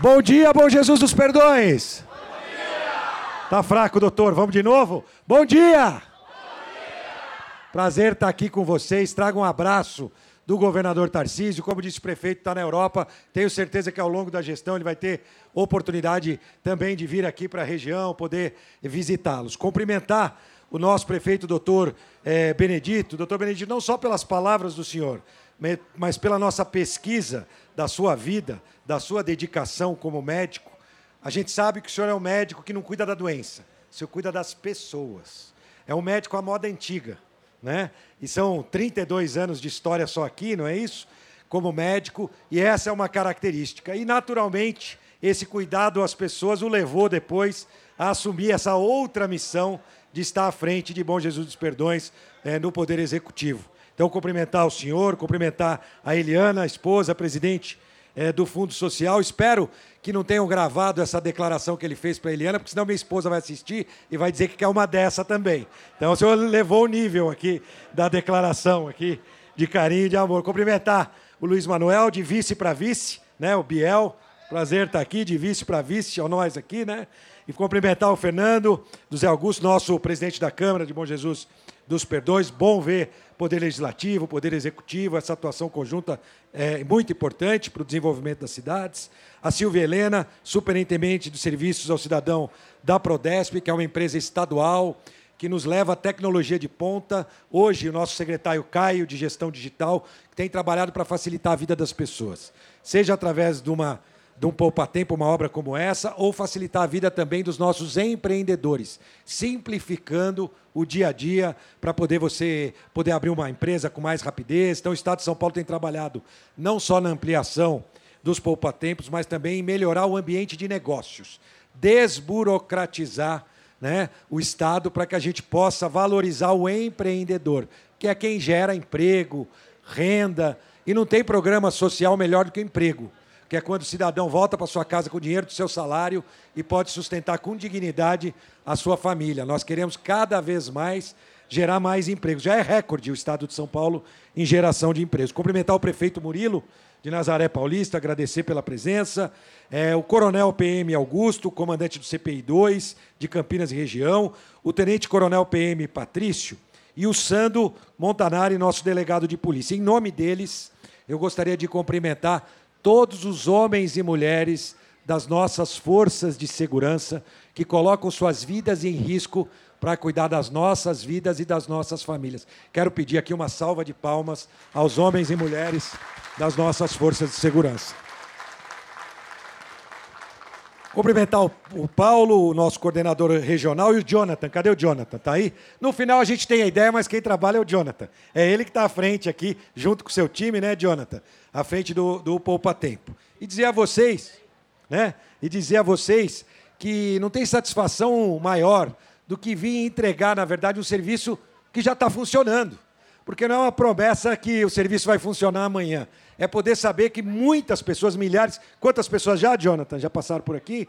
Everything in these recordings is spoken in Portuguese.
Bom dia, bom Jesus dos Perdões. Bom dia. Tá fraco, doutor? Vamos de novo? Bom dia. Bom dia. Prazer estar aqui com vocês. Trago um abraço do governador Tarcísio. Como disse o prefeito, está na Europa. Tenho certeza que ao longo da gestão ele vai ter oportunidade também de vir aqui para a região, poder visitá-los. Cumprimentar o nosso prefeito, doutor é, Benedito. Doutor Benedito, não só pelas palavras do senhor, mas pela nossa pesquisa da sua vida, da sua dedicação como médico, a gente sabe que o senhor é um médico que não cuida da doença, o senhor cuida das pessoas. É um médico à moda antiga, né? E são 32 anos de história só aqui, não é isso? Como médico, e essa é uma característica. E, naturalmente, esse cuidado às pessoas o levou depois a assumir essa outra missão de estar à frente de Bom Jesus dos Perdões é, no Poder Executivo. Então, cumprimentar o senhor, cumprimentar a Eliana, a esposa, a presidente é, do Fundo Social. Espero que não tenham gravado essa declaração que ele fez para a Eliana, porque senão minha esposa vai assistir e vai dizer que quer uma dessa também. Então o senhor levou o nível aqui da declaração aqui de carinho e de amor. Cumprimentar o Luiz Manuel, de vice para vice, né? O Biel. Prazer estar aqui, de vice para vice, nós aqui, né? E cumprimentar o Fernando, do Zé Augusto, nosso presidente da Câmara de Bom Jesus dos Perdões. Bom ver Poder Legislativo, Poder Executivo, essa atuação conjunta é muito importante para o desenvolvimento das cidades. A Silvia Helena, superintendente de serviços ao cidadão da Prodesp, que é uma empresa estadual que nos leva a tecnologia de ponta. Hoje, o nosso secretário Caio, de Gestão Digital, tem trabalhado para facilitar a vida das pessoas, seja através de uma de um poupa-tempo, uma obra como essa, ou facilitar a vida também dos nossos empreendedores, simplificando o dia a dia para poder você poder abrir uma empresa com mais rapidez. Então, o Estado de São Paulo tem trabalhado não só na ampliação dos poupa-tempos, mas também em melhorar o ambiente de negócios, desburocratizar né, o Estado para que a gente possa valorizar o empreendedor, que é quem gera emprego, renda, e não tem programa social melhor do que o emprego que é quando o cidadão volta para sua casa com o dinheiro do seu salário e pode sustentar com dignidade a sua família. Nós queremos cada vez mais gerar mais empregos. Já é recorde o estado de São Paulo em geração de empregos. Cumprimentar o prefeito Murilo de Nazaré Paulista, agradecer pela presença. É, o coronel PM Augusto, comandante do CPI 2 de Campinas e região. O tenente coronel PM Patrício e o Sando Montanari, nosso delegado de polícia. Em nome deles, eu gostaria de cumprimentar todos os homens e mulheres das nossas forças de segurança que colocam suas vidas em risco para cuidar das nossas vidas e das nossas famílias. Quero pedir aqui uma salva de palmas aos homens e mulheres das nossas forças de segurança. Cumprimentar o Paulo, o nosso coordenador regional, e o Jonathan. Cadê o Jonathan? Tá aí? No final a gente tem a ideia, mas quem trabalha é o Jonathan. É ele que está à frente aqui, junto com o seu time, né, Jonathan? À frente do, do Poupa Tempo. E dizer a vocês, né? E dizer a vocês que não tem satisfação maior do que vir entregar, na verdade, um serviço que já está funcionando. Porque não é uma promessa que o serviço vai funcionar amanhã é poder saber que muitas pessoas, milhares. Quantas pessoas já, Jonathan, já passaram por aqui?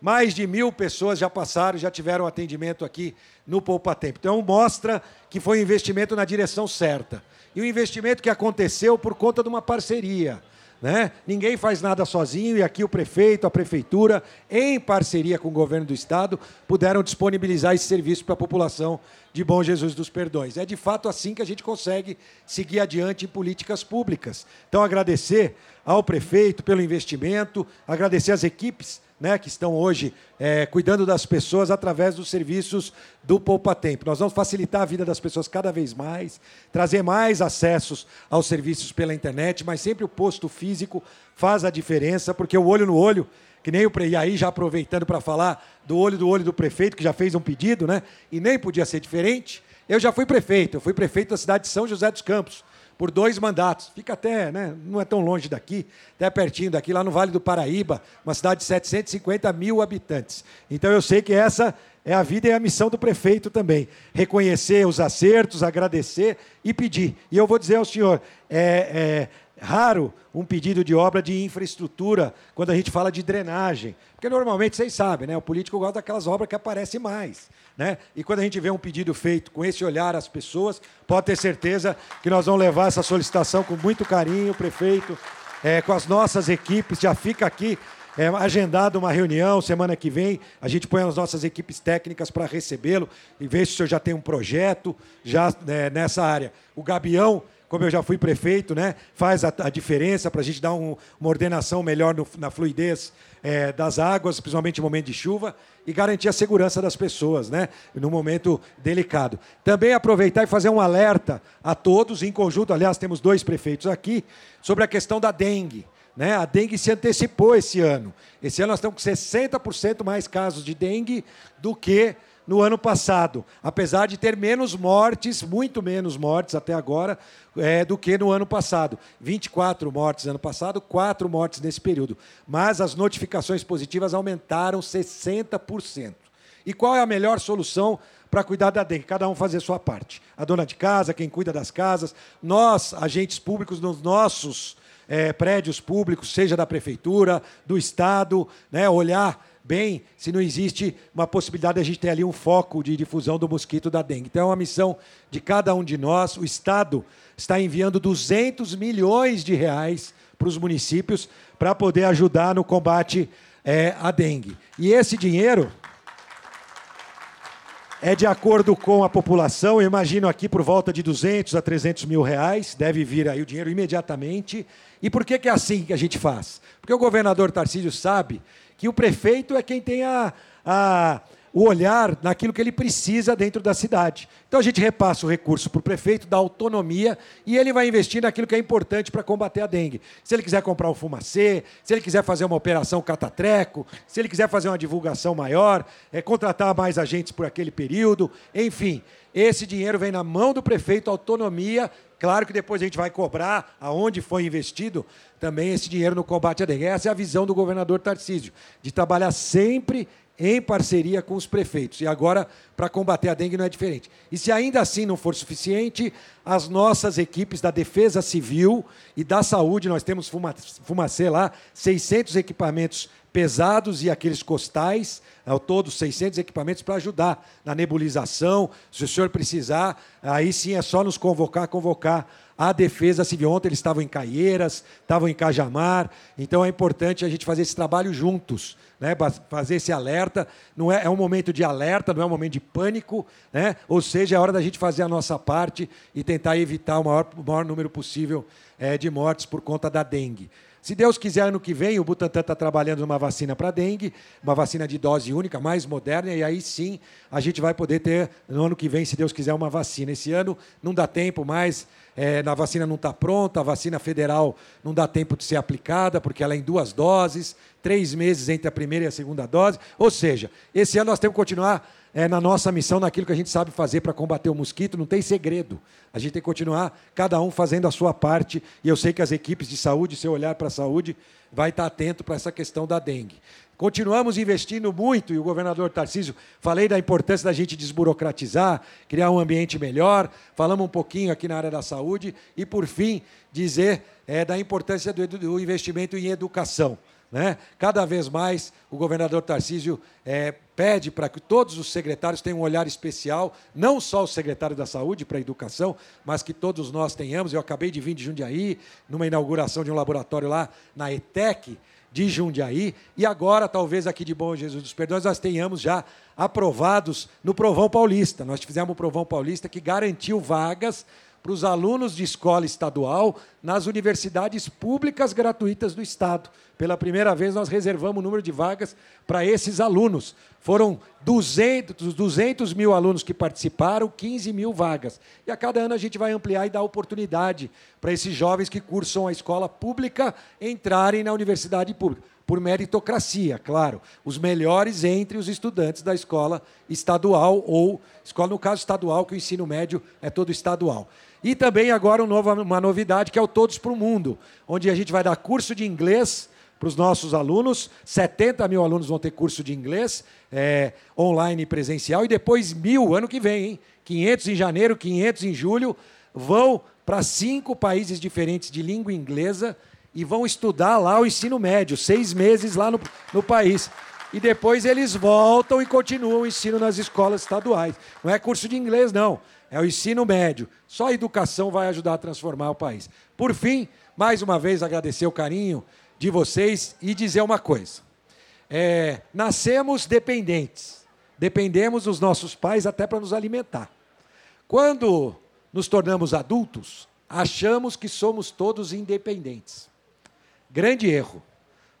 Mais de mil pessoas já passaram, já tiveram atendimento aqui no Poupa Tempo. Então, mostra que foi um investimento na direção certa. E um investimento que aconteceu por conta de uma parceria. Né? Ninguém faz nada sozinho e aqui o prefeito, a prefeitura, em parceria com o governo do estado, puderam disponibilizar esse serviço para a população de Bom Jesus dos Perdões. É de fato assim que a gente consegue seguir adiante em políticas públicas. Então, agradecer ao prefeito pelo investimento, agradecer às equipes né, que estão hoje é, cuidando das pessoas através dos serviços do Poupa Tempo. Nós vamos facilitar a vida das pessoas cada vez mais, trazer mais acessos aos serviços pela internet, mas sempre o posto físico faz a diferença, porque o olho no olho, que nem o e aí já aproveitando para falar do olho do olho do prefeito, que já fez um pedido, né? E nem podia ser diferente. Eu já fui prefeito, eu fui prefeito da cidade de São José dos Campos por dois mandatos. Fica até, né, não é tão longe daqui, até pertinho daqui, lá no Vale do Paraíba, uma cidade de 750 mil habitantes. Então eu sei que essa é a vida e a missão do prefeito também. Reconhecer os acertos, agradecer e pedir. E eu vou dizer ao senhor, é, é raro um pedido de obra de infraestrutura quando a gente fala de drenagem. Porque normalmente, vocês sabem, né, o político gosta daquelas obras que aparecem mais. Né? E quando a gente vê um pedido feito com esse olhar às pessoas, pode ter certeza que nós vamos levar essa solicitação com muito carinho, prefeito, é, com as nossas equipes. Já fica aqui é, uma reunião semana que vem. A gente põe as nossas equipes técnicas para recebê-lo e ver se o senhor já tem um projeto já né, nessa área. O Gabião como eu já fui prefeito, né, faz a, a diferença para a gente dar um, uma ordenação melhor no, na fluidez é, das águas, principalmente no momento de chuva, e garantir a segurança das pessoas, né, no momento delicado. Também aproveitar e fazer um alerta a todos, em conjunto, aliás, temos dois prefeitos aqui, sobre a questão da dengue. Né? A dengue se antecipou esse ano. Esse ano nós estamos com 60% mais casos de dengue do que no ano passado, apesar de ter menos mortes, muito menos mortes até agora, é, do que no ano passado. 24 mortes no ano passado, 4 mortes nesse período. Mas as notificações positivas aumentaram 60%. E qual é a melhor solução para cuidar da dengue? Cada um fazer a sua parte. A dona de casa, quem cuida das casas, nós, agentes públicos, nos nossos é, prédios públicos, seja da prefeitura, do Estado, né, olhar bem se não existe uma possibilidade de a gente ter ali um foco de difusão do mosquito da dengue. Então é uma missão de cada um de nós. O Estado está enviando 200 milhões de reais para os municípios para poder ajudar no combate é, à dengue. E esse dinheiro é de acordo com a população, eu imagino aqui por volta de 200 a 300 mil reais, deve vir aí o dinheiro imediatamente. E por que, que é assim que a gente faz? Porque o governador Tarcísio sabe que o prefeito é quem tem a, a, o olhar naquilo que ele precisa dentro da cidade. Então a gente repassa o recurso para o prefeito, dá autonomia e ele vai investir naquilo que é importante para combater a dengue. Se ele quiser comprar um fumacê, se ele quiser fazer uma operação catatreco, se ele quiser fazer uma divulgação maior, é, contratar mais agentes por aquele período, enfim. Esse dinheiro vem na mão do prefeito, autonomia. Claro que depois a gente vai cobrar aonde foi investido também esse dinheiro no combate à dengue. Essa é a visão do governador Tarcísio, de trabalhar sempre em parceria com os prefeitos. E agora, para combater a dengue, não é diferente. E se ainda assim não for suficiente, as nossas equipes da Defesa Civil e da Saúde, nós temos Fumacê lá, 600 equipamentos pesados e aqueles costais, ao todo 600 equipamentos para ajudar na nebulização. Se o senhor precisar, aí sim é só nos convocar, convocar a Defesa Civil. Ontem eles estavam em Caieiras, estavam em Cajamar, então é importante a gente fazer esse trabalho juntos, né? fazer esse alerta. Não é, é um momento de alerta, não é um momento de pânico, né? ou seja, é hora da gente fazer a nossa parte e tentar evitar o maior, o maior número possível é, de mortes por conta da dengue. Se Deus quiser, ano que vem, o Butantan está trabalhando numa vacina para dengue, uma vacina de dose única, mais moderna, e aí sim a gente vai poder ter, no ano que vem, se Deus quiser, uma vacina. Esse ano não dá tempo mais, é, a vacina não está pronta, a vacina federal não dá tempo de ser aplicada, porque ela é em duas doses, três meses entre a primeira e a segunda dose. Ou seja, esse ano nós temos que continuar é, na nossa missão, naquilo que a gente sabe fazer para combater o mosquito, não tem segredo. A gente tem que continuar, cada um fazendo a sua parte, e eu sei que as equipes de saúde, seu olhar para a saúde, vai estar atento para essa questão da dengue. Continuamos investindo muito, e o governador Tarcísio, falei da importância da gente desburocratizar, criar um ambiente melhor, falamos um pouquinho aqui na área da saúde, e, por fim, dizer é, da importância do, do investimento em educação. Né? Cada vez mais o governador Tarcísio é, pede para que todos os secretários tenham um olhar especial, não só o secretário da Saúde para a educação, mas que todos nós tenhamos. Eu acabei de vir de Jundiaí, numa inauguração de um laboratório lá na ETEC de Jundiaí, e agora, talvez aqui de Bom Jesus dos Perdões, nós tenhamos já aprovados no Provão Paulista. Nós fizemos o Provão Paulista que garantiu vagas para os alunos de escola estadual nas universidades públicas gratuitas do Estado. Pela primeira vez, nós reservamos o número de vagas para esses alunos. Foram 200, 200 mil alunos que participaram, 15 mil vagas. E a cada ano a gente vai ampliar e dar oportunidade para esses jovens que cursam a escola pública entrarem na universidade pública por meritocracia, claro, os melhores entre os estudantes da escola estadual ou escola no caso estadual, que o ensino médio é todo estadual. E também agora um uma novidade que é o Todos para o Mundo, onde a gente vai dar curso de inglês para os nossos alunos. 70 mil alunos vão ter curso de inglês é, online e presencial, e depois mil ano que vem, hein? 500 em janeiro, 500 em julho, vão para cinco países diferentes de língua inglesa e vão estudar lá o ensino médio, seis meses lá no, no país. E depois eles voltam e continuam o ensino nas escolas estaduais. Não é curso de inglês, não. É o ensino médio. Só a educação vai ajudar a transformar o país. Por fim, mais uma vez agradecer o carinho de vocês e dizer uma coisa. É, nascemos dependentes, dependemos dos nossos pais até para nos alimentar. Quando nos tornamos adultos, achamos que somos todos independentes. Grande erro.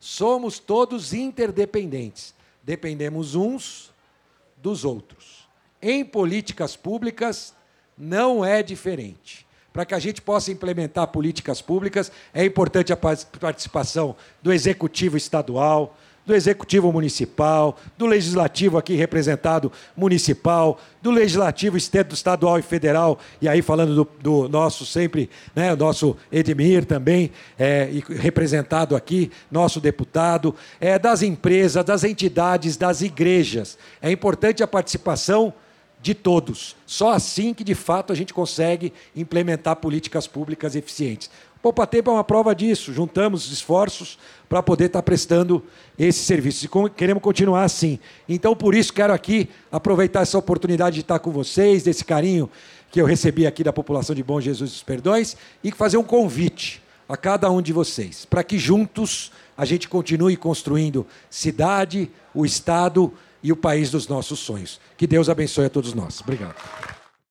Somos todos interdependentes. Dependemos uns dos outros. Em políticas públicas, não é diferente. Para que a gente possa implementar políticas públicas, é importante a participação do executivo estadual, do executivo municipal, do legislativo aqui representado municipal, do legislativo estadual e federal, e aí falando do, do nosso sempre, né, o nosso Edmir também, é, representado aqui, nosso deputado, é, das empresas, das entidades, das igrejas. É importante a participação de todos. Só assim que, de fato, a gente consegue implementar políticas públicas eficientes. Poupa Tempo é uma prova disso. Juntamos esforços para poder estar prestando esse serviço. E queremos continuar assim. Então, por isso, quero aqui aproveitar essa oportunidade de estar com vocês, desse carinho que eu recebi aqui da população de Bom Jesus dos Perdões, e fazer um convite a cada um de vocês, para que juntos a gente continue construindo cidade, o Estado e o país dos nossos sonhos. Que Deus abençoe a todos nós. Obrigado.